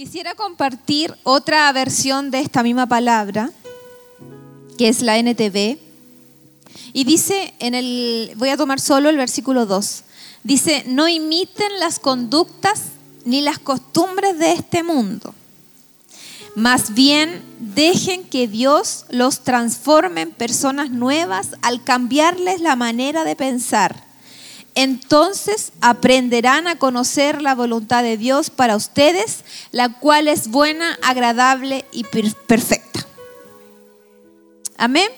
Quisiera compartir otra versión de esta misma palabra, que es la NTV. Y dice en el, voy a tomar solo el versículo 2. Dice, no imiten las conductas ni las costumbres de este mundo. Más bien, dejen que Dios los transforme en personas nuevas al cambiarles la manera de pensar entonces aprenderán a conocer la voluntad de Dios para ustedes, la cual es buena, agradable y perfecta. Amén.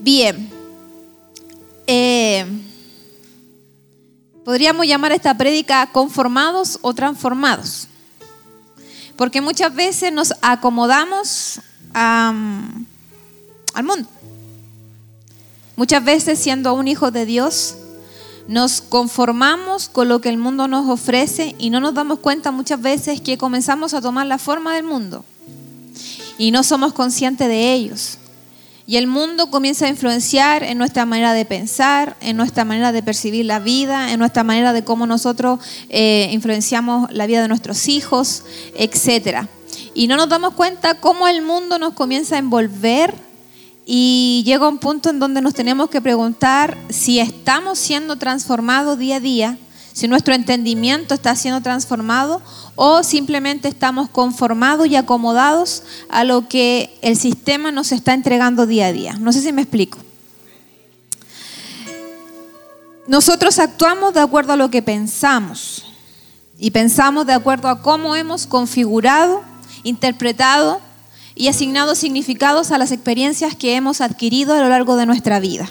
Bien. Eh, podríamos llamar esta prédica conformados o transformados. Porque muchas veces nos acomodamos al mundo. Muchas veces siendo un hijo de Dios, nos conformamos con lo que el mundo nos ofrece y no nos damos cuenta muchas veces que comenzamos a tomar la forma del mundo y no somos conscientes de ellos. Y el mundo comienza a influenciar en nuestra manera de pensar, en nuestra manera de percibir la vida, en nuestra manera de cómo nosotros eh, influenciamos la vida de nuestros hijos, etc. Y no nos damos cuenta cómo el mundo nos comienza a envolver y llega un punto en donde nos tenemos que preguntar si estamos siendo transformados día a día, si nuestro entendimiento está siendo transformado o simplemente estamos conformados y acomodados a lo que el sistema nos está entregando día a día. No sé si me explico. Nosotros actuamos de acuerdo a lo que pensamos y pensamos de acuerdo a cómo hemos configurado, interpretado y asignado significados a las experiencias que hemos adquirido a lo largo de nuestra vida.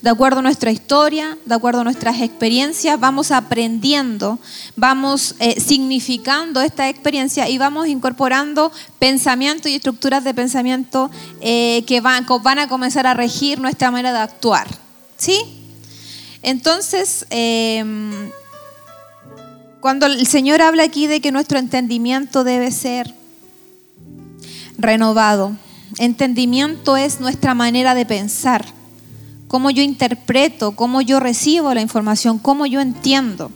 De acuerdo a nuestra historia, de acuerdo a nuestras experiencias, vamos aprendiendo, vamos eh, significando esta experiencia y vamos incorporando pensamientos y estructuras de pensamiento eh, que van, van, a comenzar a regir nuestra manera de actuar. ¿Sí? Entonces, em, cuando el Señor habla aquí de que nuestro entendimiento debe ser renovado. Entendimiento es nuestra manera de pensar, cómo yo interpreto, cómo yo recibo la información, cómo yo entiendo.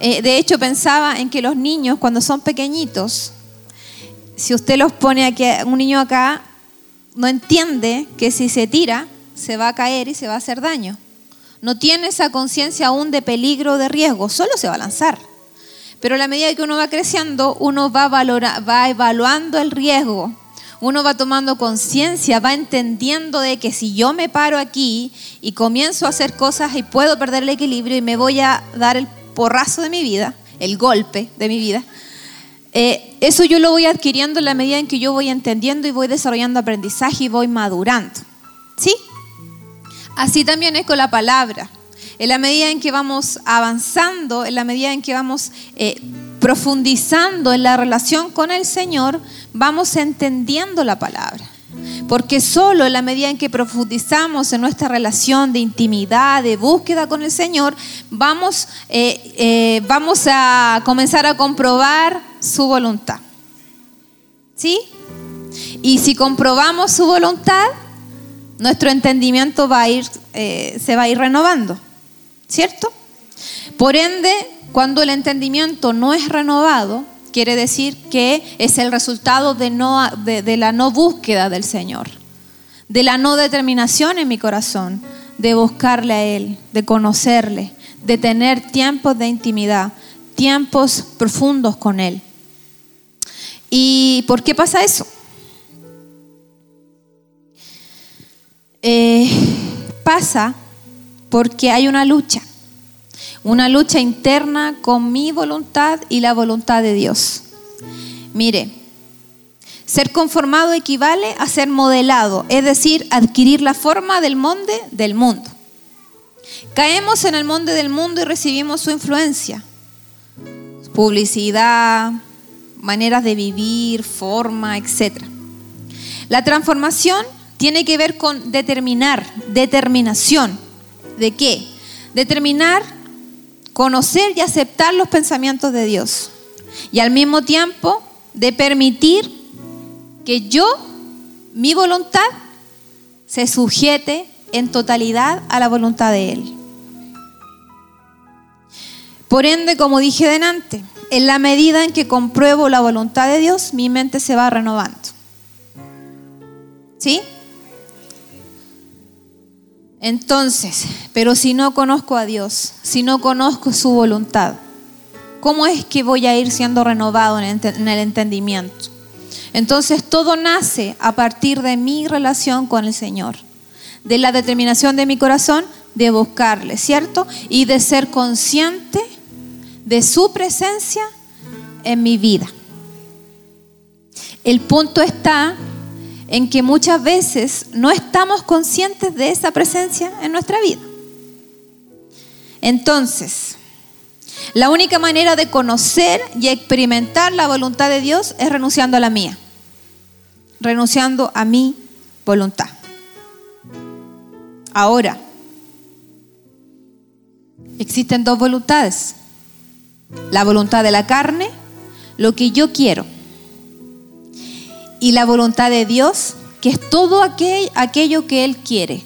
Eh, de hecho, pensaba en que los niños, cuando son pequeñitos, si usted los pone aquí, un niño acá, no entiende que si se tira, se va a caer y se va a hacer daño. No tiene esa conciencia aún de peligro, de riesgo, solo se va a lanzar. Pero a la medida que uno va creciendo, uno va, va evaluando el riesgo, uno va tomando conciencia, va entendiendo de que si yo me paro aquí y comienzo a hacer cosas y puedo perder el equilibrio y me voy a dar el porrazo de mi vida, el golpe de mi vida, eh, eso yo lo voy adquiriendo en la medida en que yo voy entendiendo y voy desarrollando aprendizaje y voy madurando. ¿Sí? Así también es con la palabra. En la medida en que vamos avanzando, en la medida en que vamos eh, profundizando en la relación con el Señor, vamos entendiendo la palabra. Porque solo en la medida en que profundizamos en nuestra relación de intimidad, de búsqueda con el Señor, vamos, eh, eh, vamos a comenzar a comprobar su voluntad. ¿Sí? Y si comprobamos su voluntad, nuestro entendimiento va a ir, eh, se va a ir renovando. ¿Cierto? Por ende, cuando el entendimiento no es renovado, quiere decir que es el resultado de, la no búsqueda del Señor, de la no determinación en mi corazón, de buscarle a Él, de conocerle, de tener tiempos de intimidad, tiempos profundos con Él. ¿Y por qué pasa eso? Eh, pasa porque hay una lucha una lucha interna con mi voluntad y la voluntad de Dios. Mire, ser conformado equivale a ser modelado, es decir, adquirir la forma del monte del mundo. Caemos en el monte del mundo y recibimos su influencia. Publicidad, maneras de vivir, forma, etc. La transformación tiene que ver con determinar, determinación. ¿De qué? Determinar conocer y aceptar los pensamientos de Dios. Y al mismo tiempo de permitir que yo, mi voluntad, se sujete en totalidad a la voluntad de Él. Por ende, como dije delante, en la medida en que compruebo la voluntad de Dios, mi mente se va renovando. ¿Sí? Entonces, pero si no conozco a Dios, si no conozco su voluntad, ¿cómo es que voy a ir siendo renovado en el entendimiento? Entonces todo nace a partir de mi relación con el Señor, de la determinación de mi corazón de buscarle, ¿cierto? Y de ser consciente de su presencia en mi vida. El punto está en que muchas veces no estamos conscientes de esa presencia en nuestra vida. Entonces, la única manera de conocer y experimentar la voluntad de Dios es renunciando a la mía, renunciando a mi voluntad. Ahora, existen dos voluntades. La voluntad de la carne, lo que yo quiero y la voluntad de Dios, que es todo aquello que Él quiere.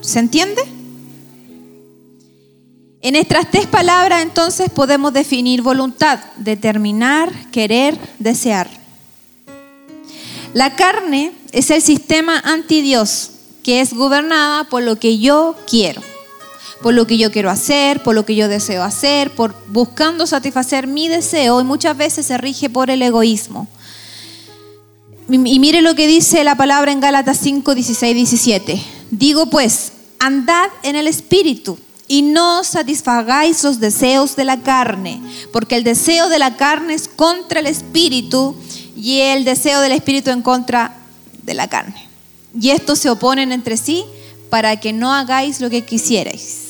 ¿Se entiende? En estas tres palabras entonces podemos definir voluntad, determinar, querer, desear. La carne es el sistema anti Dios, que es gobernada por lo que yo quiero, por lo que yo quiero hacer, por lo que yo deseo hacer, por buscando satisfacer mi deseo y muchas veces se rige por el egoísmo. Y mire lo que dice la palabra en Gálatas 5, 16, 17. Digo pues, andad en el Espíritu y no satisfagáis los deseos de la carne, porque el deseo de la carne es contra el Espíritu y el deseo del Espíritu en contra de la carne. Y estos se oponen entre sí para que no hagáis lo que quisierais.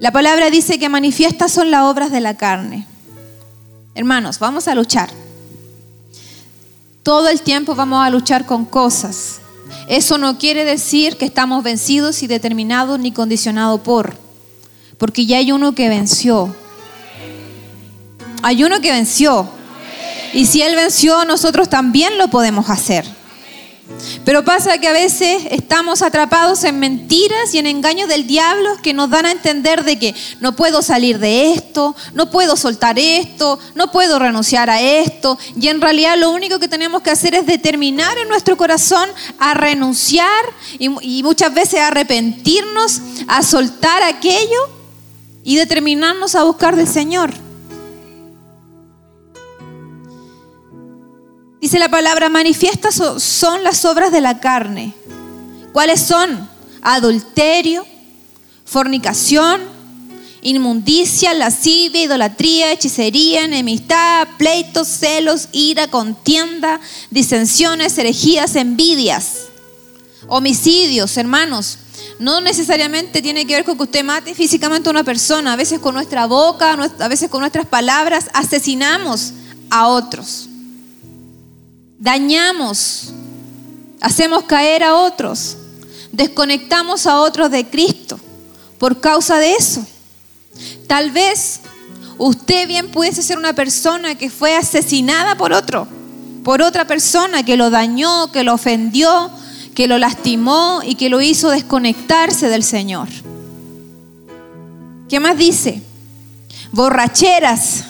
La palabra dice que manifiestas son las obras de la carne. Hermanos, vamos a luchar. Todo el tiempo vamos a luchar con cosas. Eso no quiere decir que estamos vencidos y determinados ni condicionados por, porque ya hay uno que venció. Hay uno que venció. Y si Él venció, nosotros también lo podemos hacer. Pero pasa que a veces estamos atrapados en mentiras y en engaños del diablo que nos dan a entender de que no puedo salir de esto, no puedo soltar esto, no puedo renunciar a esto. Y en realidad lo único que tenemos que hacer es determinar en nuestro corazón a renunciar y, muchas veces a arrepentirnos, a soltar aquello y determinarnos a buscar del Señor. Dice la palabra, manifiestas son las obras de la carne. ¿Cuáles son? Adulterio, fornicación, inmundicia, lascivia, idolatría, hechicería, enemistad, pleitos, celos, ira, contienda, disensiones, herejías, envidias, homicidios, hermanos. No necesariamente tiene que ver con que usted mate físicamente a una persona. A veces con nuestra boca, a veces con nuestras palabras, asesinamos a otros dañamos, hacemos caer a otros, desconectamos a otros de Cristo por causa de eso. Tal vez usted bien pudiese ser una persona que fue asesinada por otro, por otra persona que lo dañó, que lo ofendió, que lo lastimó y que lo hizo desconectarse del Señor. ¿Qué más dice? Borracheras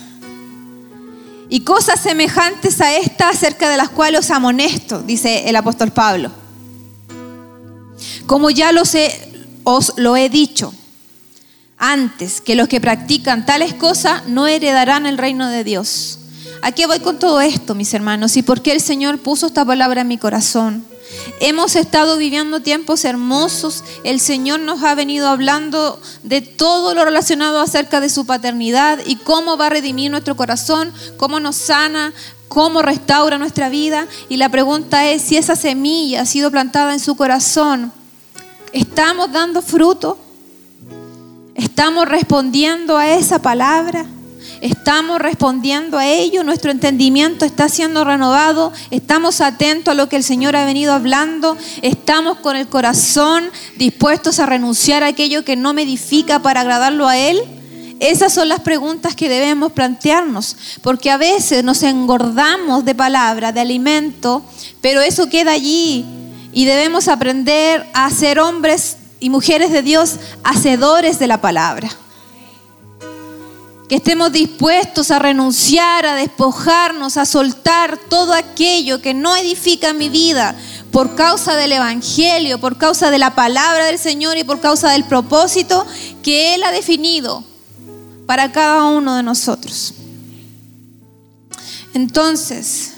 y cosas semejantes a esta acerca de las cuales os amonesto, dice el apóstol Pablo. Como ya os lo he dicho antes, que los que practican tales cosas no heredarán el reino de Dios. ¿A qué voy con todo esto, mis hermanos? ¿Y por qué el Señor puso esta palabra en mi corazón? Hemos estado viviendo tiempos hermosos. El Señor nos ha venido hablando de todo lo relacionado acerca de su paternidad y cómo va a redimir nuestro corazón, cómo nos sana, cómo restaura nuestra vida. Y la pregunta es si esa semilla ha sido plantada en su corazón, ¿estamos dando fruto? ¿Estamos respondiendo a esa palabra? Estamos respondiendo a ello, nuestro entendimiento está siendo renovado, estamos atentos a lo que el Señor ha venido hablando, estamos con el corazón dispuestos a renunciar a aquello que no me edifica para agradarlo a Él. Esas son las preguntas que debemos plantearnos, porque a veces nos engordamos de palabra, de alimento, pero eso queda allí y debemos aprender a ser hombres y mujeres de Dios hacedores de la palabra. Que estemos dispuestos a renunciar, a despojarnos, a soltar todo aquello que no edifica mi vida por causa del Evangelio, por causa de la palabra del Señor y por causa del propósito que Él ha definido para cada uno de nosotros. Entonces,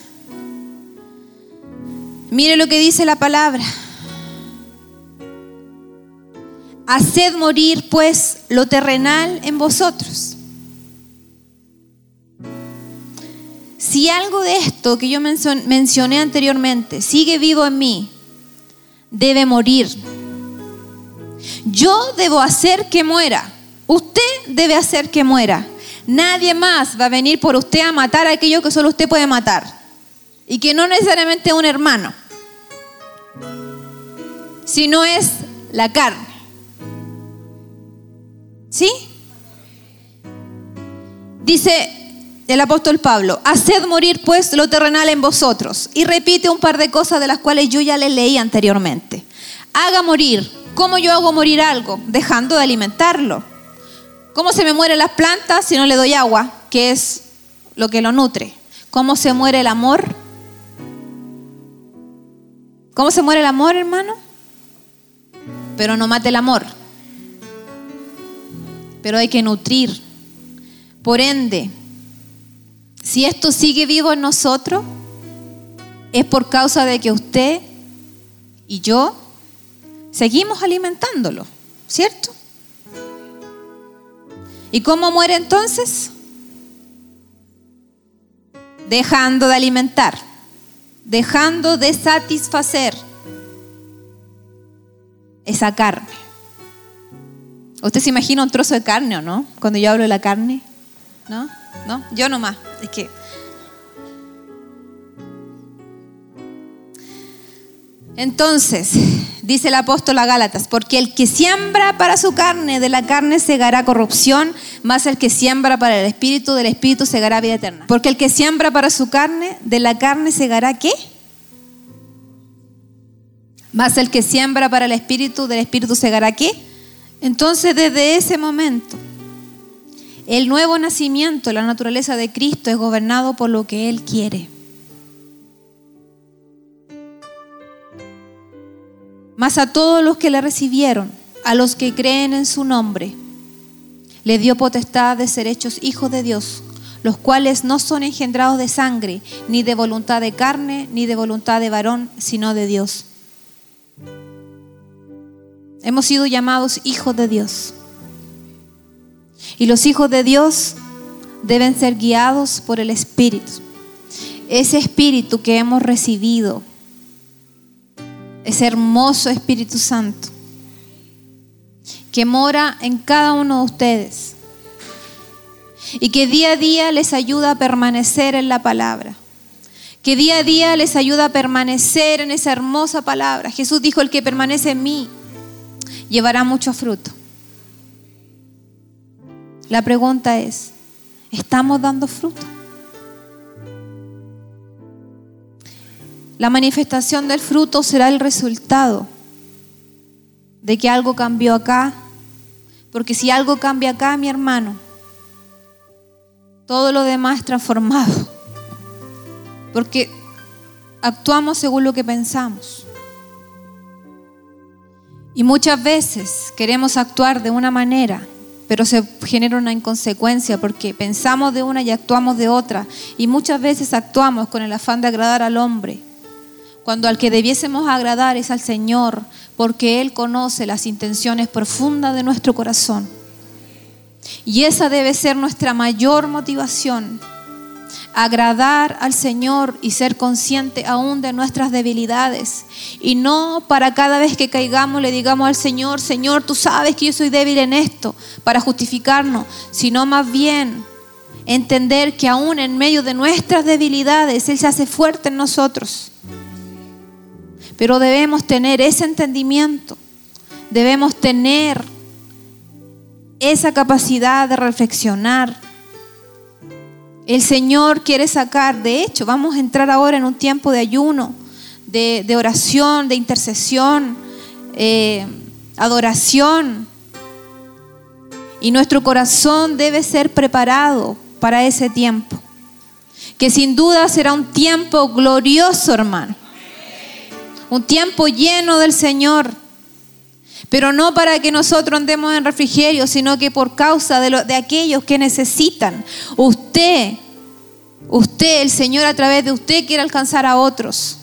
mire lo que dice la palabra. Haced morir pues lo terrenal en vosotros. Si algo de esto que yo mencioné anteriormente sigue vivo en mí, debe morir. Yo debo hacer que muera. Usted debe hacer que muera. Nadie más va a venir por usted a matar a aquello que solo usted puede matar. Y que no necesariamente un hermano, sino es la carne. ¿Sí? Dice el apóstol Pablo, haced morir pues lo terrenal en vosotros. Y repite un par de cosas de las cuales yo ya le leí anteriormente. Haga morir. ¿Cómo yo hago morir algo? Dejando de alimentarlo. ¿Cómo se me mueren las plantas si no le doy agua, que es lo que lo nutre? ¿Cómo se muere el amor? ¿Cómo se muere el amor, hermano? Pero no mate el amor. Pero hay que nutrir. Por ende, si esto sigue vivo en nosotros, es por causa de que usted y yo seguimos alimentándolo, ¿cierto? ¿Y cómo muere entonces? Dejando de alimentar, dejando de satisfacer esa carne. ¿Usted se imagina un trozo de carne o no? Cuando yo hablo de la carne, ¿no? ¿No? Yo nomás. Es que. Entonces, dice el apóstol a Gálatas, porque el que siembra para su carne, de la carne segará corrupción, más el que siembra para el espíritu, del espíritu segará vida eterna. Porque el que siembra para su carne, de la carne segará qué? Más el que siembra para el espíritu, del espíritu segará qué? Entonces, desde ese momento, el nuevo nacimiento, la naturaleza de Cristo es gobernado por lo que Él quiere. Mas a todos los que le recibieron, a los que creen en su nombre, le dio potestad de ser hechos hijos de Dios, los cuales no son engendrados de sangre, ni de voluntad de carne, ni de voluntad de varón, sino de Dios. Hemos sido llamados hijos de Dios. Y los hijos de Dios deben ser guiados por el Espíritu. Ese Espíritu que hemos recibido, ese hermoso Espíritu Santo, que mora en cada uno de ustedes y que día a día les ayuda a permanecer en la palabra. Que día a día les ayuda a permanecer en esa hermosa palabra. Jesús dijo, el que permanece en mí llevará mucho fruto. La pregunta es, ¿estamos dando fruto? La manifestación del fruto será el resultado de que algo cambió acá, porque si algo cambia acá, mi hermano, todo lo demás es transformado, porque actuamos según lo que pensamos. Y muchas veces queremos actuar de una manera pero se genera una inconsecuencia porque pensamos de una y actuamos de otra. Y muchas veces actuamos con el afán de agradar al hombre, cuando al que debiésemos agradar es al Señor, porque Él conoce las intenciones profundas de nuestro corazón. Y esa debe ser nuestra mayor motivación agradar al Señor y ser consciente aún de nuestras debilidades. Y no para cada vez que caigamos le digamos al Señor, Señor, tú sabes que yo soy débil en esto, para justificarnos, sino más bien entender que aún en medio de nuestras debilidades Él se hace fuerte en nosotros. Pero debemos tener ese entendimiento, debemos tener esa capacidad de reflexionar el Señor quiere sacar, de hecho, vamos a entrar ahora en un tiempo de ayuno, de, oración, de intercesión, eh, adoración. Y nuestro corazón debe ser preparado para ese tiempo. Que sin duda será un tiempo glorioso, hermano. Un tiempo lleno del Señor. Pero no para que nosotros andemos en refrigerio, sino que por causa de, de aquellos que necesitan. Usted, usted, el Señor a través de usted quiere alcanzar a otros.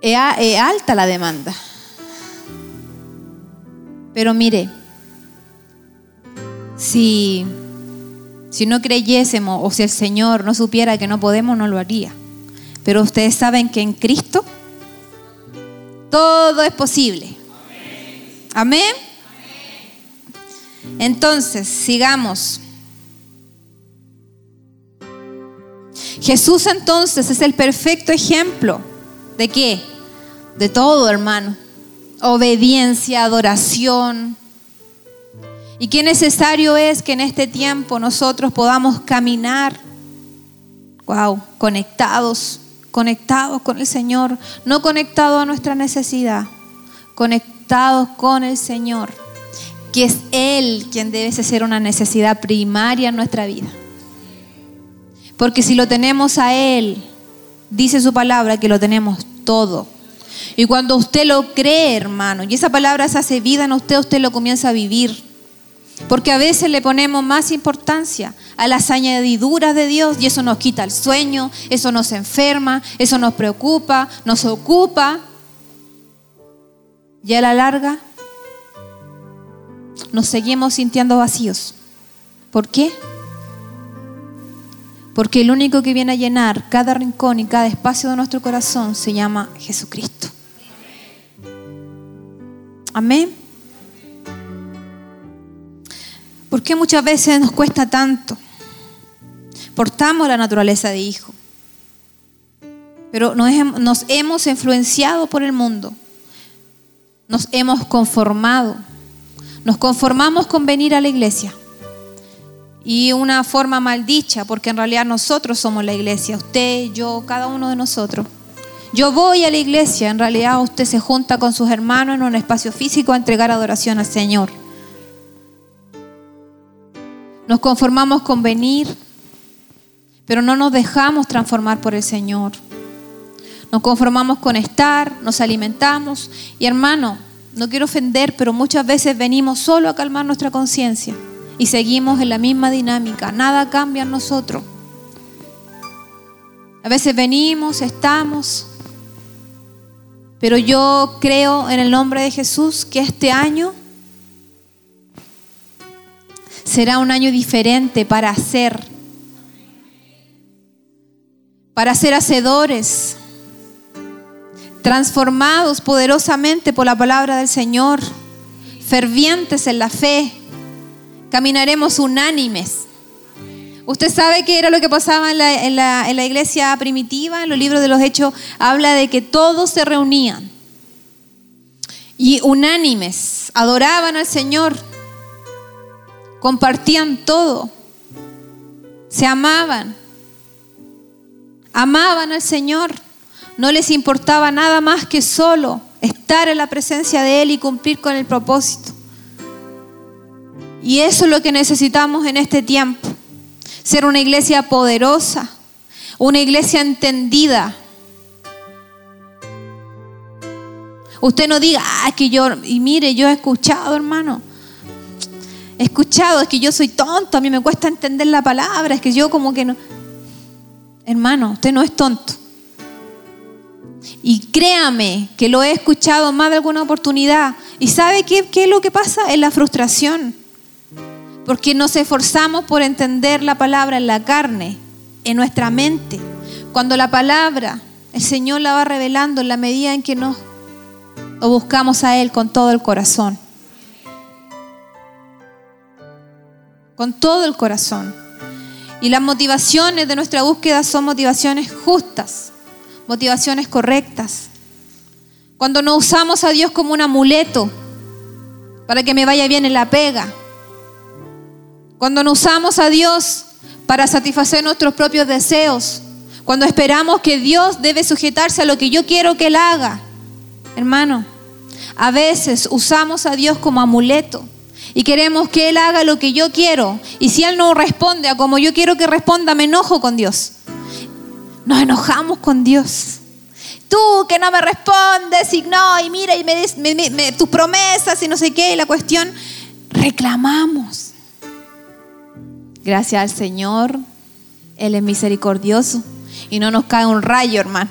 Es alta la demanda. Pero mire, si, si no creyésemos o si el Señor no supiera que no podemos, no lo haría. Pero ustedes saben que en Cristo todo es posible. Amén. Entonces, sigamos. Jesús entonces es el perfecto ejemplo de qué? De todo, hermano obediencia, adoración. Y qué necesario es que en este tiempo nosotros podamos caminar, wow, conectados, conectados con el Señor, no conectados a nuestra necesidad, conectados con el Señor, que es Él quien debe ser una necesidad primaria en nuestra vida. Porque si lo tenemos a Él, dice su palabra que lo tenemos todo. Y cuando usted lo cree, hermano, y esa palabra se hace vida en usted, usted lo comienza a vivir. Porque a veces le ponemos más importancia a las añadiduras de Dios y eso nos quita el sueño, eso nos enferma, eso nos preocupa, nos ocupa. Y a la larga nos seguimos sintiendo vacíos. ¿Por qué? Porque el único que viene a llenar cada rincón y cada espacio de nuestro corazón se llama Jesucristo. Amén. ¿Por qué muchas veces nos cuesta tanto? Portamos la naturaleza de hijo, pero nos hemos influenciado por el mundo, nos hemos conformado, nos conformamos con venir a la iglesia. Y una forma maldicha, porque en realidad nosotros somos la iglesia, usted, yo, cada uno de nosotros. Yo voy a la iglesia, en realidad usted se junta con sus hermanos en un espacio físico a entregar adoración al Señor. Nos conformamos con venir, pero no nos dejamos transformar por el Señor. Nos conformamos con estar, nos alimentamos y hermano, no quiero ofender, pero muchas veces venimos solo a calmar nuestra conciencia y seguimos en la misma dinámica. Nada cambia en nosotros. A veces venimos, estamos, pero yo creo en el nombre de Jesús que este año será un año diferente para hacer, para ser hacedores, transformados poderosamente por la palabra del Señor, fervientes en la fe, caminaremos unánimes. Usted sabe qué era lo que pasaba en la, iglesia primitiva, en los libros de los hechos, habla de que todos se reunían y unánimes, adoraban al Señor, compartían todo, se amaban, amaban al Señor, no les importaba nada más que solo estar en la presencia de Él y cumplir con el propósito. Y eso es lo que necesitamos en este tiempo ser una iglesia poderosa, una iglesia entendida. Usted no diga, ah, que yo, y mire, yo he escuchado, hermano. Escuchado, es que yo soy tonto, a mí me cuesta entender la palabra, es que yo como que no. Hermano, usted no es tonto. Y créame que lo he escuchado más de alguna oportunidad. ¿Y sabe qué, qué es lo que pasa? Es la frustración. Porque nos esforzamos por entender la palabra en la carne, en nuestra mente. Cuando la palabra, el Señor la va revelando en la medida en que nos lo buscamos a Él con todo el corazón. Con todo el corazón. Y las motivaciones de nuestra búsqueda son motivaciones justas, motivaciones correctas. Cuando no usamos a Dios como un amuleto para que me vaya bien en la pega, cuando no usamos a Dios para satisfacer nuestros propios deseos. Cuando esperamos que Dios debe sujetarse a lo que yo quiero que Él haga. Hermano, A veces usamos a Dios como amuleto y queremos que Él haga lo que yo quiero. Y si Él no responde a como yo quiero que responda, me enojo con Dios. Nos enojamos con Dios. Tú que no me respondes y no, y mira, y me, tus promesas y no sé qué, y la cuestión, reclamamos. Gracias al Señor, Él es misericordioso y no nos cae un rayo, hermano.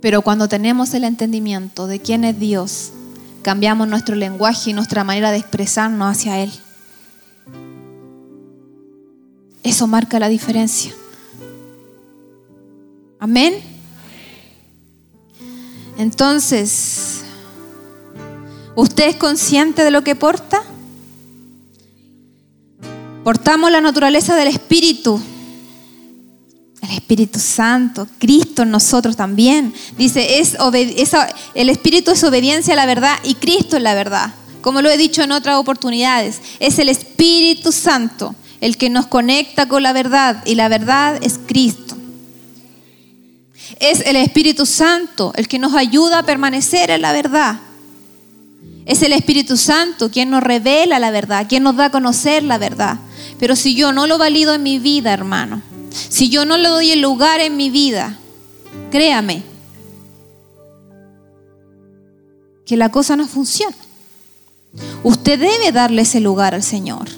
Pero cuando tenemos el entendimiento de quién es Dios, cambiamos nuestro lenguaje y nuestra manera de expresarnos hacia Él. Eso marca la diferencia. Amén. Entonces, ¿usted es consciente de lo que porta? Portamos la naturaleza del Espíritu Espíritu Santo, Cristo en nosotros también. Dice, es el Espíritu es obediencia a la verdad y Cristo es la verdad. Como lo he dicho en otras oportunidades, es el Espíritu Santo el que nos conecta con la verdad y la verdad es Cristo. Es el Espíritu Santo el que nos ayuda a permanecer en la verdad. Es el Espíritu Santo quien nos revela la verdad, quien nos da a conocer la verdad. Pero si yo no lo valido en mi vida, hermano, si yo no le doy el lugar en mi vida, créame que la cosa no funciona. Usted debe darle ese lugar al Señor.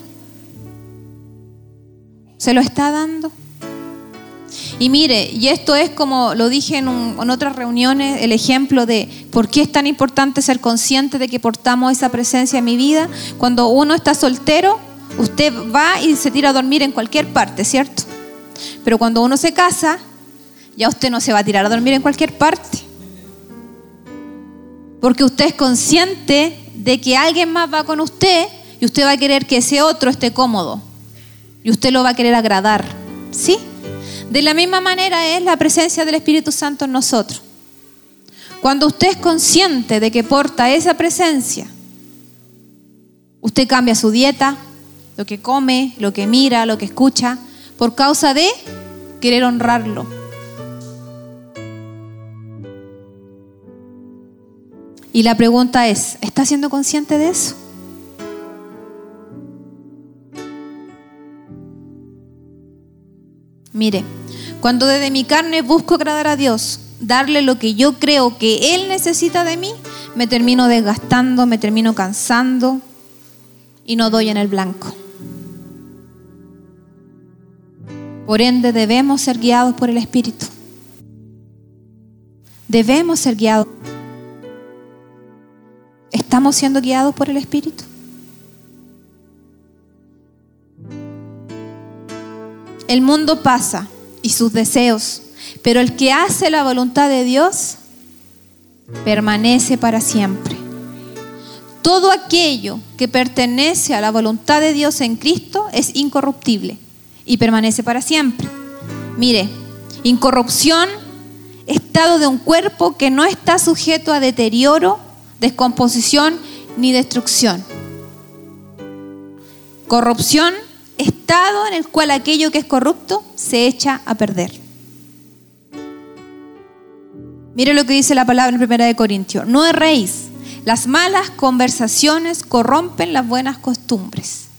¿Se lo está dando? Y mire, y esto es como lo dije en, otras reuniones, el ejemplo de por qué es tan importante ser consciente de que portamos esa presencia en mi vida. Cuando uno está soltero, usted va y se tira a dormir en cualquier parte, ¿cierto? Pero cuando uno se casa, ya usted no se va a tirar a dormir en cualquier parte. Porque usted es consciente de que alguien más va con usted y usted va a querer que ese otro esté cómodo. Y usted lo va a querer agradar. ¿Sí? De la misma manera es la presencia del Espíritu Santo en nosotros. Cuando usted es consciente de que porta esa presencia, usted cambia su dieta, lo que come, lo que mira, lo que escucha, por causa de querer honrarlo. Y la pregunta es, ¿está siendo consciente de eso? Mire, cuando desde mi carne busco agradar a Dios, darle lo que yo creo que Él necesita de mí, me termino desgastando, me termino cansando y no doy en el blanco. Por ende, debemos ser guiados por el Espíritu. Debemos ser guiados. ¿Estamos siendo guiados por el Espíritu? El mundo pasa y sus deseos, pero el que hace la voluntad de Dios permanece para siempre. Todo aquello que pertenece a la voluntad de Dios en Cristo es incorruptible y permanece para siempre. Mire, incorrupción, estado de un cuerpo que no está sujeto a deterioro, descomposición ni destrucción. Corrupción, estado en el cual aquello que es corrupto se echa a perder. Mire lo que dice la palabra en 1 de Corintios. No erréis. Las malas conversaciones corrompen las buenas costumbres.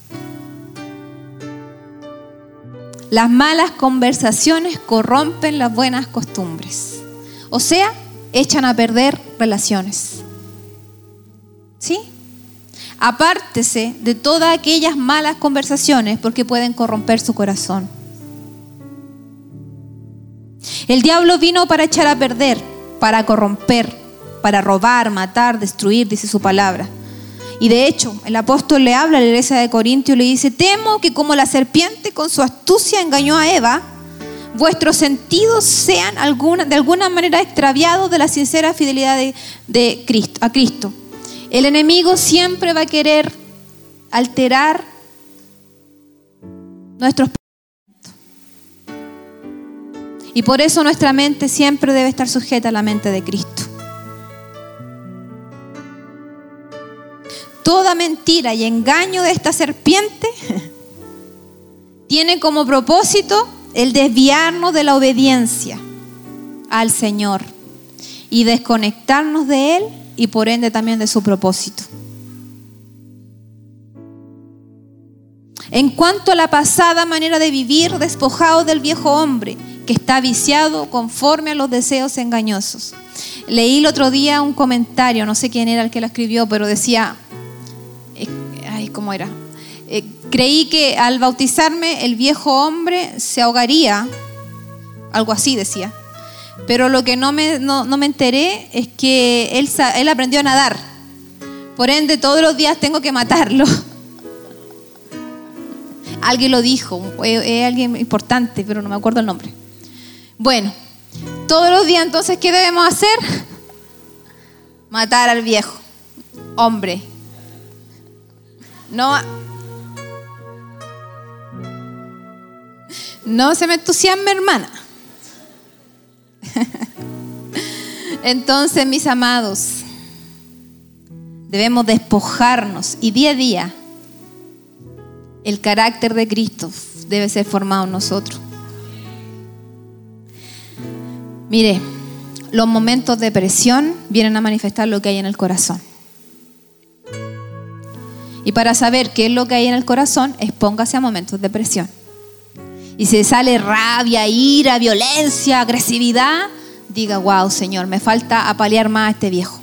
Las malas conversaciones corrompen las buenas costumbres. O sea, echan a perder relaciones. ¿Sí? Apártese de todas aquellas malas conversaciones porque pueden corromper su corazón. El diablo vino para echar a perder, para corromper, para robar, matar, destruir, dice su palabra. Y de hecho, el apóstol le habla a la iglesia de Corintio y le dice, temo que como la serpiente con su astucia engañó a Eva, vuestros sentidos sean de alguna manera extraviados de la sincera fidelidad de, Cristo, a Cristo. El enemigo siempre va a querer alterar nuestros pensamientos. Y por eso nuestra mente siempre debe estar sujeta a la mente de Cristo. Toda mentira y engaño de esta serpiente tiene como propósito el desviarnos de la obediencia al Señor y desconectarnos de Él y por ende también de su propósito. En cuanto a la pasada manera de vivir, despojado del viejo hombre, que está viciado conforme a los deseos engañosos. Leí el otro día un comentario, no sé quién era el que lo escribió, pero decía, ¿cómo era? Eh, creí que al bautizarme el viejo hombre se ahogaría, algo así decía. Pero lo que no me, no, me enteré es que él, él aprendió a nadar. Por ende, todos los días tengo que matarlo. Alguien lo dijo, es alguien importante, pero no me acuerdo el nombre. Bueno, todos los días entonces, ¿qué debemos hacer? Matar al viejo hombre. No, no se me entusiasme, hermana. Entonces, mis amados, debemos despojarnos y día a día el carácter de Cristo debe ser formado en nosotros. Mire, los momentos de presión vienen a manifestar lo que hay en el corazón. Y para saber qué es lo que hay en el corazón, expóngase a momentos de presión. Y si sale rabia, ira, violencia, agresividad, diga, wow, Señor, me falta apalear más a este viejo.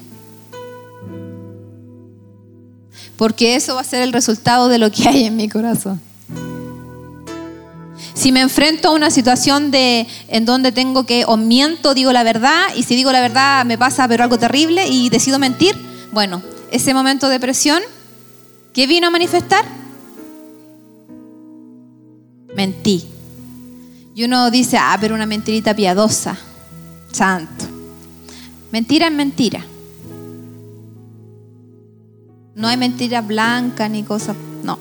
porque eso va a ser el resultado de lo que hay en mi corazón. Si me enfrento a una situación de, en donde tengo que o miento, digo la verdad, y si digo la verdad me pasa pero algo terrible y decido mentir, bueno, ese momento de presión, ¿qué vino a manifestar? Mentí. Y uno dice, ah, pero una mentirita piadosa, santo. Mentira es mentira. No hay mentira blanca ni cosas, no.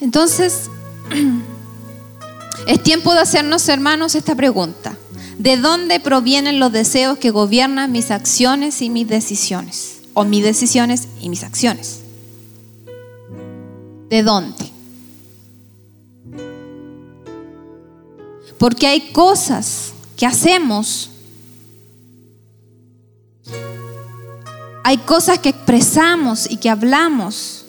Entonces, es tiempo de hacernos, hermanos, esta pregunta. ¿De dónde provienen los deseos que gobiernan mis acciones y mis decisiones? O mis decisiones y mis acciones. ¿De dónde? Porque hay cosas que hacemos Hay cosas que expresamos y que hablamos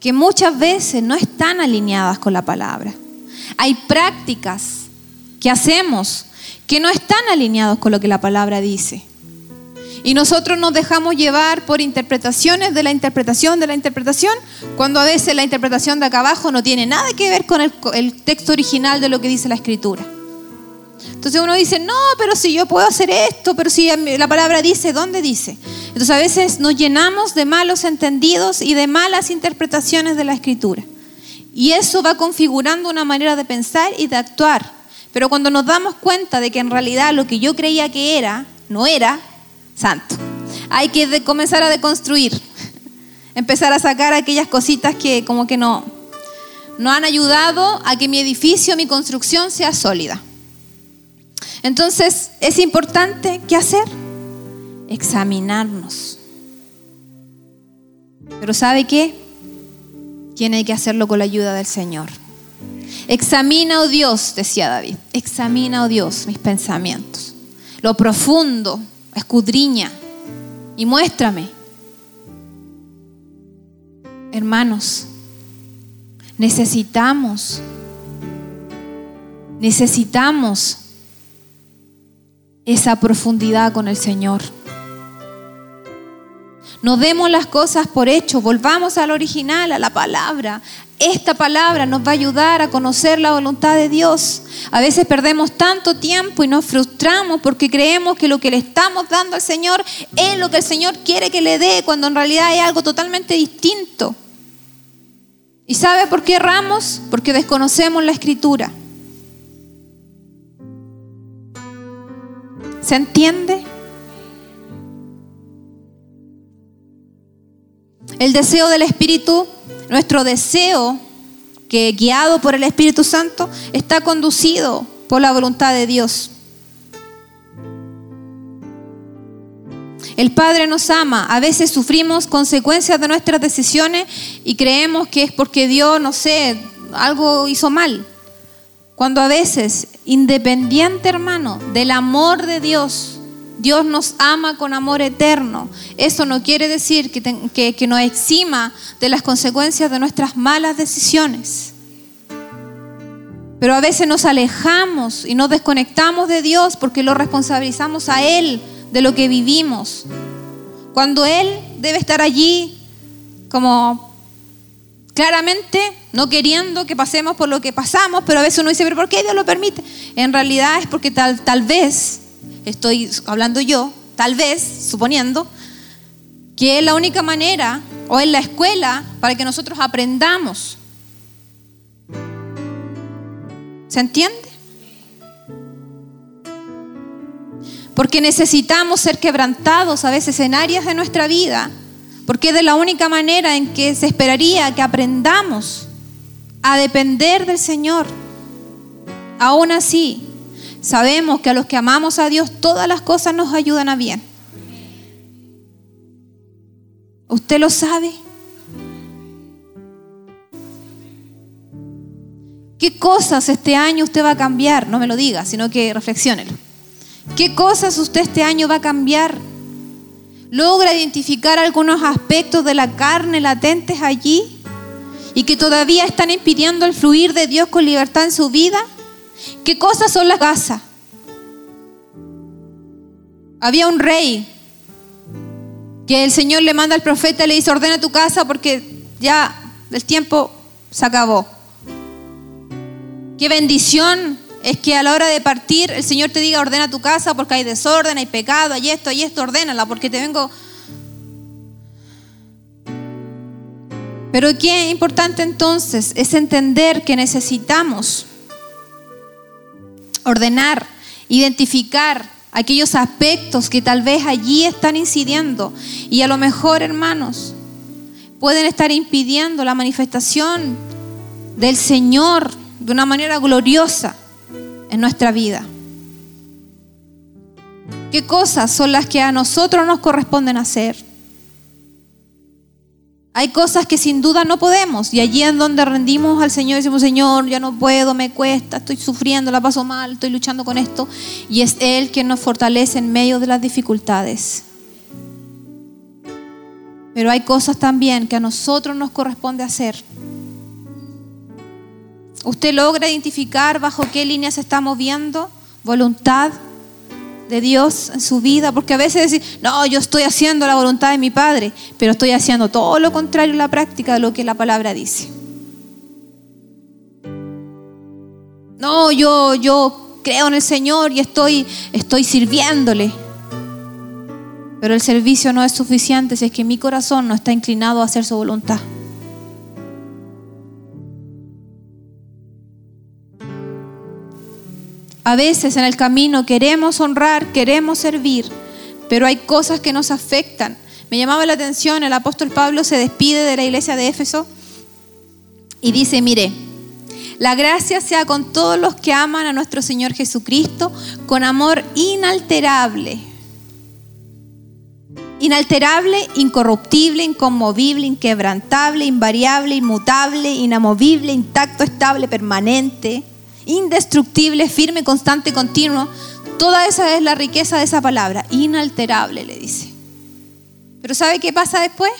que muchas veces no están alineadas con la palabra. Hay prácticas que hacemos que no están alineados con lo que la palabra dice. Y nosotros nos dejamos llevar por interpretaciones de la interpretación de la interpretación, cuando a veces la interpretación de acá abajo no tiene nada que ver con el, el texto original de lo que dice la escritura. Entonces uno dice, no, pero si yo puedo hacer esto, pero si la palabra dice, ¿dónde dice? Entonces a veces nos llenamos de malos entendidos y de malas interpretaciones de la escritura. Y eso va configurando una manera de pensar y de actuar. Pero cuando nos damos cuenta de que en realidad lo que yo creía que era, no era santo, hay que comenzar a deconstruir, empezar a sacar aquellas cositas que como que no, no han ayudado a que mi edificio, mi construcción sea sólida. Entonces, es importante, ¿qué hacer? Examinarnos. Pero ¿sabe qué? Tiene que hacerlo con la ayuda del Señor. Examina, oh Dios, decía David, examina, oh Dios, mis pensamientos. Lo profundo, escudriña y muéstrame. Hermanos, necesitamos, necesitamos esa profundidad con el Señor. No demos las cosas por hecho, volvamos al original, a la palabra. Esta palabra nos va a ayudar a conocer la voluntad de Dios. A veces perdemos tanto tiempo y nos frustramos porque creemos que lo que le estamos dando al Señor es lo que el Señor quiere que le dé, cuando en realidad es algo totalmente distinto. ¿Y sabe por qué erramos? Porque desconocemos la escritura. ¿Se entiende? El deseo del Espíritu, nuestro deseo, que guiado por el Espíritu Santo, está conducido por la voluntad de Dios. El Padre nos ama. A veces sufrimos consecuencias de nuestras decisiones y creemos que es porque Dios, no sé, algo hizo mal Cuando a veces, independiente hermano del amor de Dios, Dios nos ama con amor eterno. Eso no quiere decir que, que, nos exima de las consecuencias de nuestras malas decisiones. Pero a veces nos alejamos y nos desconectamos de Dios porque lo responsabilizamos a Él de lo que vivimos. Cuando Él debe estar allí como claramente no queriendo que pasemos por lo que pasamos, pero a veces uno dice, pero ¿por qué Dios lo permite? En realidad es porque tal, tal vez estoy hablando yo, tal vez, suponiendo, que es la única manera o es la escuela para que nosotros aprendamos. ¿Se entiende? Porque necesitamos ser quebrantados a veces en áreas de nuestra vida, porque es de la única manera en que se esperaría que aprendamos a depender del Señor. Aún así, Sabemos que a los que amamos a Dios todas las cosas nos ayudan a bien. ¿Usted lo sabe? ¿Qué cosas este año usted va a cambiar? No me lo diga, sino que reflexiónelo. ¿Qué cosas usted este año va a cambiar? ¿Logra identificar algunos aspectos de la carne latentes allí y que todavía están impidiendo el fluir de Dios con libertad en su vida? ¿Qué cosas son las casas? Había un rey que el Señor le manda al profeta y le dice, ordena tu casa porque ya el tiempo se acabó. Qué bendición es que a la hora de partir el Señor te diga, ordena tu casa porque hay desorden, hay pecado, hay esto, hay esto, ordénala porque te vengo... Pero qué importante entonces es entender que necesitamos ordenar, identificar aquellos aspectos que tal vez allí están incidiendo y a lo mejor, hermanos, pueden estar impidiendo la manifestación del Señor de una manera gloriosa en nuestra vida. ¿Qué cosas son las que a nosotros nos corresponden hacer? Hay cosas que sin duda no podemos y allí en donde rendimos al Señor decimos, Señor, ya no puedo, me cuesta, estoy sufriendo, la paso mal, estoy luchando con esto y es Él quien nos fortalece en medio de las dificultades. Pero hay cosas también que a nosotros nos corresponde hacer. ¿Usted logra identificar bajo qué línea se está moviendo? Voluntad, de Dios en su vida, porque a veces decir, no, yo estoy haciendo la voluntad de mi Padre, pero estoy haciendo todo lo contrario en la práctica de lo que la palabra dice. No, yo, yo creo en el Señor y estoy, estoy sirviéndole. Pero el servicio no es suficiente si es que mi corazón no está inclinado a hacer su voluntad. A veces en el camino queremos honrar, queremos servir, pero hay cosas que nos afectan. Me llamaba la atención, el apóstol Pablo se despide de la iglesia de Éfeso y dice, mire, la gracia sea con todos los que aman a nuestro Señor Jesucristo con amor inalterable. Inalterable, incorruptible, inconmovible, inquebrantable, invariable, inmutable, inamovible, intacto, estable, permanente indestructible, firme, constante, continuo. Toda esa es la riqueza de esa palabra, inalterable, le dice. Pero ¿sabe qué pasa después?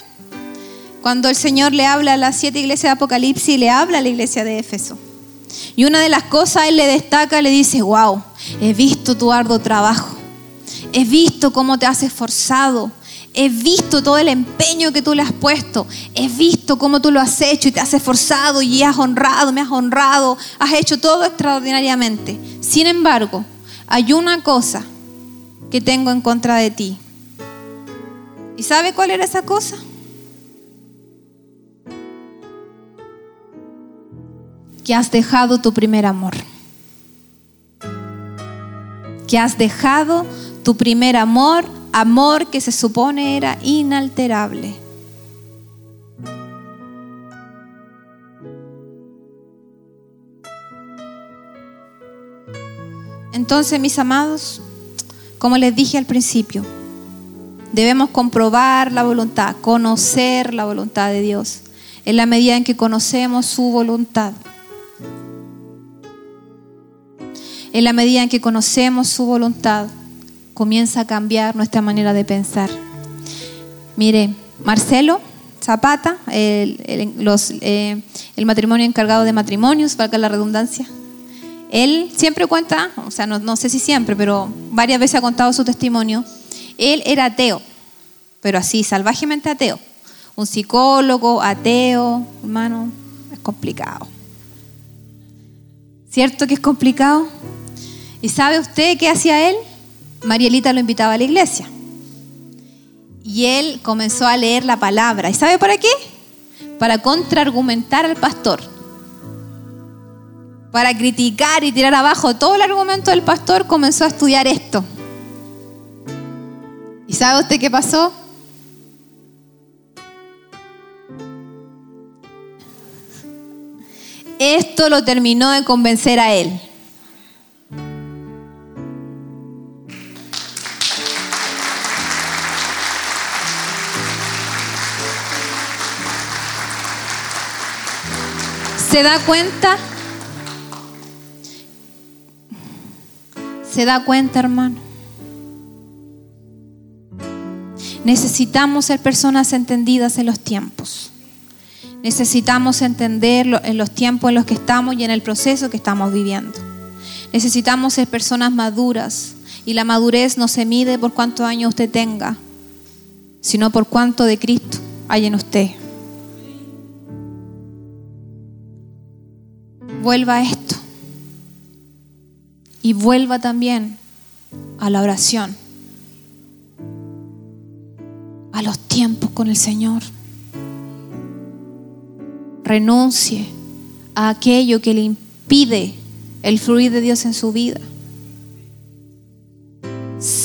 Cuando el Señor le habla a las siete iglesias de Apocalipsis, le habla a la iglesia de Éfeso. Y una de las cosas él le destaca, le dice, wow, he visto tu arduo trabajo, he visto cómo te has esforzado, He visto todo el empeño que tú le has puesto. He visto cómo tú lo has hecho y te has esforzado y has honrado, me has honrado. Has hecho todo extraordinariamente. Sin embargo, hay una cosa que tengo en contra de ti. ¿Y sabe cuál era esa cosa? Que has dejado tu primer amor. Que has dejado tu primer amor amor que se supone era inalterable. Entonces, mis amados, como les dije al principio, debemos comprobar la voluntad, conocer la voluntad de Dios, en la medida en que conocemos su voluntad. En la medida en que conocemos su voluntad, comienza a cambiar nuestra manera de pensar. Mire, Marcelo Zapata, el, los, eh, el matrimonio encargado de matrimonios, valga la redundancia, él siempre cuenta, o sea, no, no sé si siempre, pero varias veces ha contado su testimonio. Él era ateo, pero así, salvajemente ateo. Un psicólogo, ateo, hermano, es complicado. ¿Cierto que es complicado? ¿Y sabe usted qué hacía él? Marielita lo invitaba a la iglesia. Y él comenzó a leer la palabra. ¿Y sabe para qué? Para contraargumentar al pastor. Para criticar y tirar abajo todo el argumento del pastor, comenzó a estudiar esto. ¿Y sabe usted qué pasó? Esto lo terminó de convencer a él. ¿Se da cuenta? ¿Se da cuenta, hermano? Necesitamos ser personas entendidas en los tiempos. Necesitamos entender en los tiempos en los que estamos y en el proceso que estamos viviendo. Necesitamos ser personas maduras y la madurez no se mide por cuántos años usted tenga, sino por cuánto de Cristo hay en usted. Vuelva a esto. Y vuelva también a la oración, a los tiempos con el Señor. Renuncie a aquello que le impide el fluir de Dios en su vida.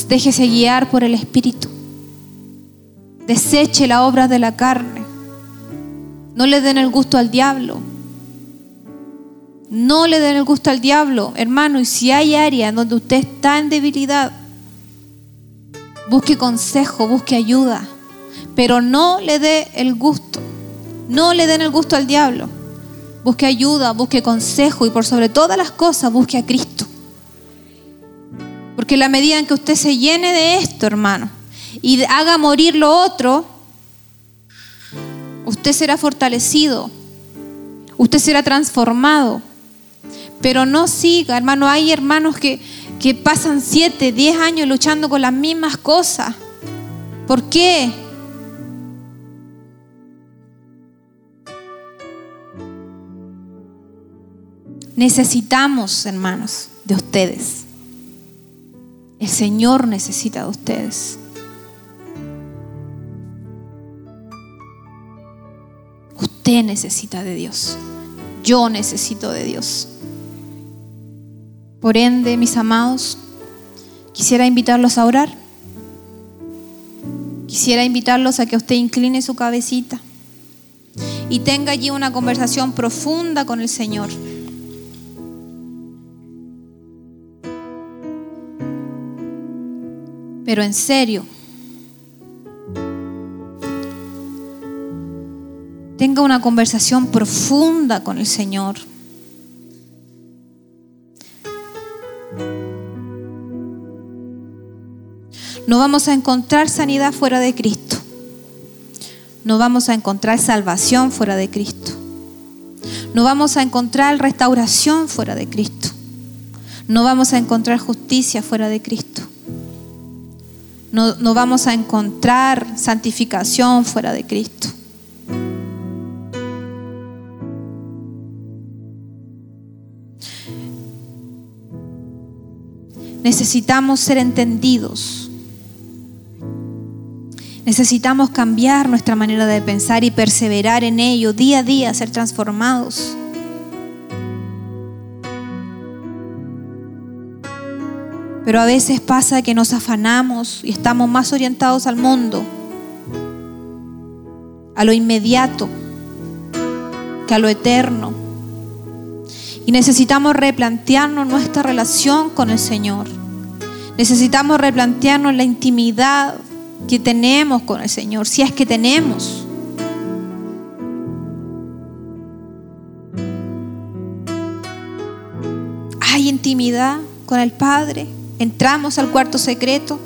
Déjese guiar por el Espíritu. Deseche la obra de la carne. No le den el gusto al diablo. No le den el gusto al diablo, hermano. Y si hay área donde usted está en debilidad, busque consejo, busque ayuda. Pero no le dé el gusto. No le den el gusto al diablo. Busque ayuda, busque consejo y por sobre todas las cosas busque a Cristo. Porque la medida en que usted se llene de esto, hermano, y haga morir lo otro, usted será fortalecido, usted será transformado. Pero no siga, hermano. Hay hermanos que, que pasan 7, 10 años luchando con las mismas cosas. ¿Por qué? Necesitamos, hermanos, de ustedes. El Señor necesita de ustedes. Usted necesita de Dios. Yo necesito de Dios. Por ende, mis amados, quisiera invitarlos a orar. Quisiera invitarlos a que usted incline su cabecita y tenga allí una conversación profunda con el Señor. Pero en serio, tenga una conversación profunda con el Señor. No vamos a encontrar sanidad fuera de Cristo. No vamos a encontrar salvación fuera de Cristo. No vamos a encontrar restauración fuera de Cristo. No vamos a encontrar justicia fuera de Cristo. No, vamos a encontrar santificación fuera de Cristo. Necesitamos ser entendidos Necesitamos cambiar nuestra manera de pensar y perseverar en ello día a día, ser transformados. Pero a veces pasa que nos afanamos y estamos más orientados al mundo, a lo inmediato, que a lo eterno. Y necesitamos replantearnos nuestra relación con el Señor. Necesitamos replantearnos la intimidad que tenemos con el Señor, si es que tenemos. Hay intimidad, con el Padre, entramos al cuarto secreto.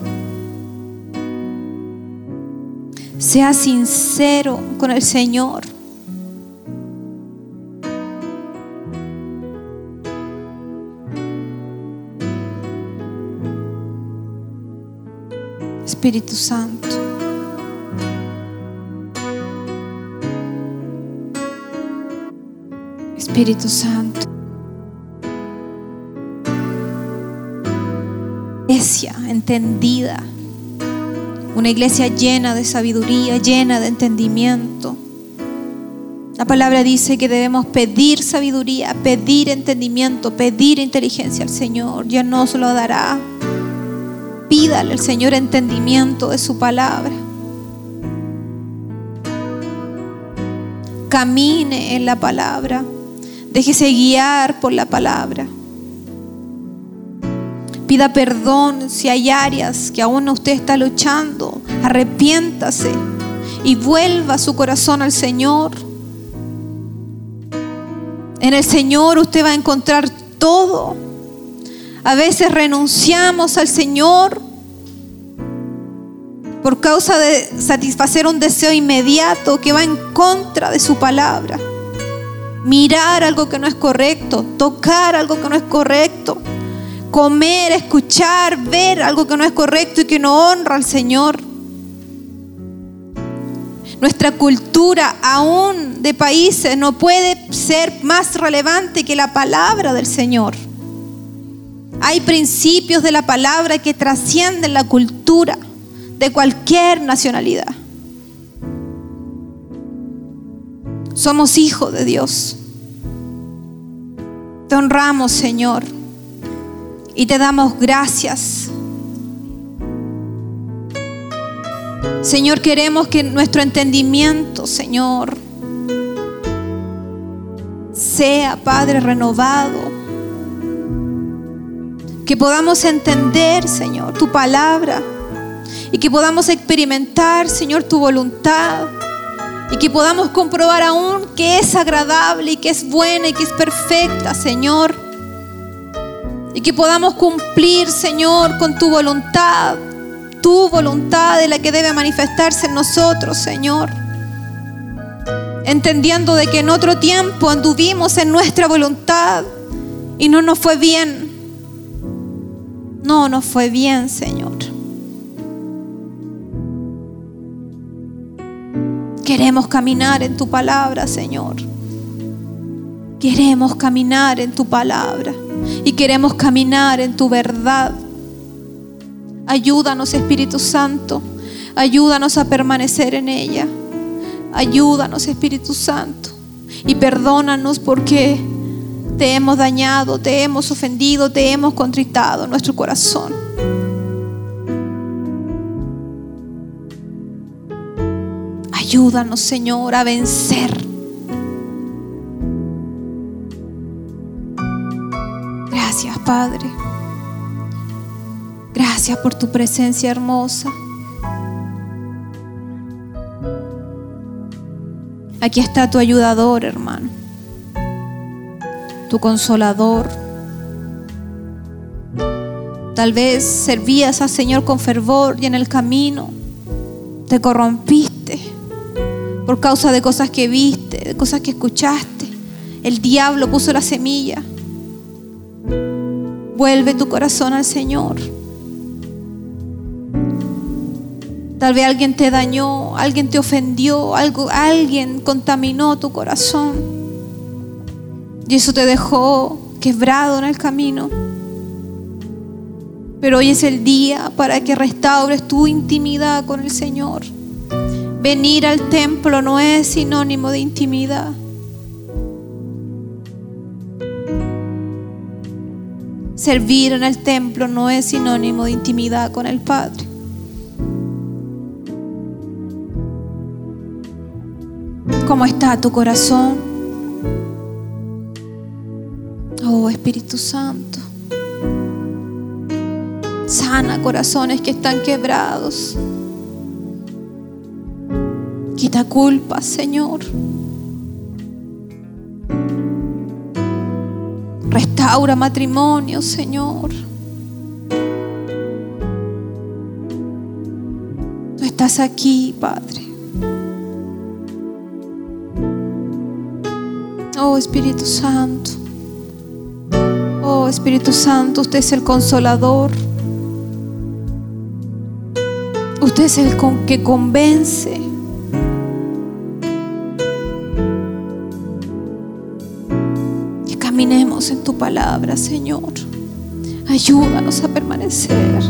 Sea sincero con el Señor. Espíritu Santo. Espíritu Santo. Iglesia entendida. Una iglesia llena de sabiduría, llena de entendimiento. La palabra dice que debemos pedir sabiduría, pedir entendimiento, pedir inteligencia al Señor. Ya nos lo dará. Pídale al Señor entendimiento de su palabra. Camine en la palabra. Déjese guiar por la palabra. Pida perdón si hay áreas que aún usted está luchando. Arrepiéntase y vuelva su corazón al Señor. En el Señor usted va a encontrar todo a veces renunciamos al Señor por causa de satisfacer un deseo inmediato que va en contra de su palabra. Mirar algo que no es correcto, tocar algo que no es correcto, comer, escuchar, ver algo que no es correcto y que no honra al Señor. Nuestra cultura aún de países no puede ser más relevante que la palabra del Señor. Hay principios de la palabra que trascienden la cultura de cualquier nacionalidad. Somos hijos de Dios. Te honramos, Señor, y te damos gracias. Señor, queremos que nuestro entendimiento, Señor, sea, Padre, renovado que podamos entender, Señor, tu palabra y que podamos experimentar, Señor, tu voluntad y que podamos comprobar aún que es agradable y que es buena y que es perfecta, Señor. Y que podamos cumplir, Señor, con tu voluntad, tu voluntad de la que debe manifestarse en nosotros, Señor. Entendiendo de que en otro tiempo anduvimos en nuestra voluntad y no nos fue bien. No, no fue bien, Señor. Queremos caminar en tu palabra, Señor. Queremos caminar en tu palabra y queremos caminar en tu verdad. Ayúdanos, Espíritu Santo. Ayúdanos a permanecer en ella. Ayúdanos, Espíritu Santo. Y perdónanos porque te hemos dañado, te hemos ofendido, te hemos contritado nuestro corazón. Ayúdanos, Señor, a vencer. Gracias, Padre. Gracias por tu presencia hermosa. Aquí está tu ayudador, hermano tu consolador. Tal vez servías al Señor con fervor y en el camino te corrompiste por causa de cosas que viste, de cosas que escuchaste. El diablo puso la semilla. Vuelve tu corazón al Señor. Tal vez alguien te dañó, alguien te ofendió, algo, alguien contaminó tu corazón. Y eso te dejó quebrado en el camino. Pero hoy es el día para que restaures tu intimidad con el Señor. Venir al templo no es sinónimo de intimidad. Servir en el templo no es sinónimo de intimidad con el Padre. ¿Cómo está tu corazón? Oh Espíritu Santo, sana corazones que están quebrados. Quita culpas, Señor. Restaura Restaura matrimonio, Señor. Tú estás aquí, Padre. Oh Espíritu Santo. Oh Espíritu Santo, usted es el consolador. Usted es el que convence. En tu palabra, Señor. Ayúdanos a permanecer.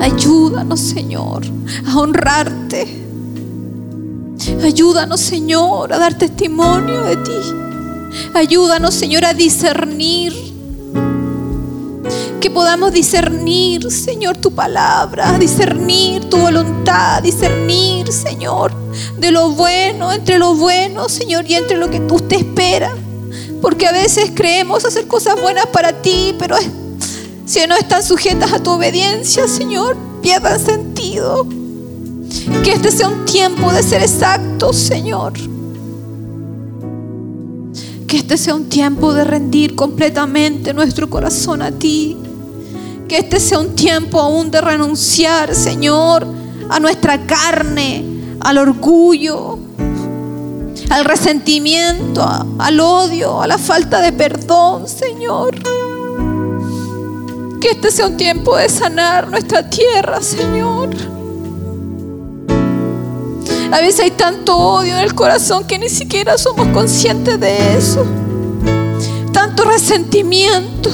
Ayúdanos, Señor, a honrarte. Ayúdanos, Señor, a dar testimonio de ti. Ayúdanos, Señor, a discernir que podamos discernir, Señor, tu palabra, discernir tu voluntad, discernir, Señor, de lo bueno, entre lo bueno, Señor, y entre lo que tú te espera. Porque a veces creemos hacer cosas buenas para ti, pero si no están sujetas a tu obediencia, Señor, pierdan sentido. Que este sea un tiempo de ser exactos, Señor. Que este sea un tiempo de rendir completamente nuestro corazón a ti. Que este sea un tiempo aún de renunciar, Señor, a nuestra carne, al orgullo, al resentimiento, al odio, a la falta de perdón, Señor. Que este sea un tiempo de sanar nuestra tierra, Señor. A veces hay tanto odio en el corazón que ni siquiera somos conscientes de eso. Tanto resentimiento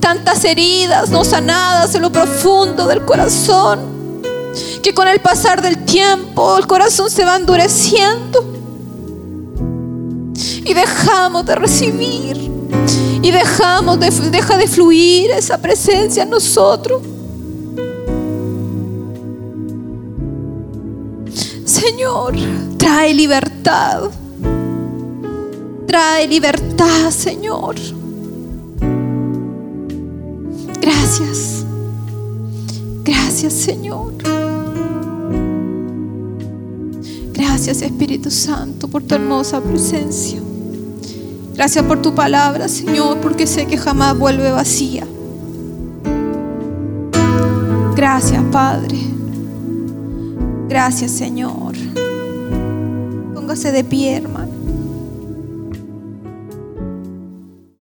tantas heridas no sanadas en lo profundo del corazón, que con el pasar del tiempo el corazón se va endureciendo y dejamos de recibir y dejamos de, deja de fluir esa presencia en nosotros. Señor, trae libertad. Trae libertad, Señor. Gracias. Gracias Señor. Gracias Espíritu Santo por tu hermosa presencia. Gracias por tu palabra, Señor, porque sé que jamás vuelve vacía. Gracias, Padre. Gracias, Señor. Póngase de pie, hermano.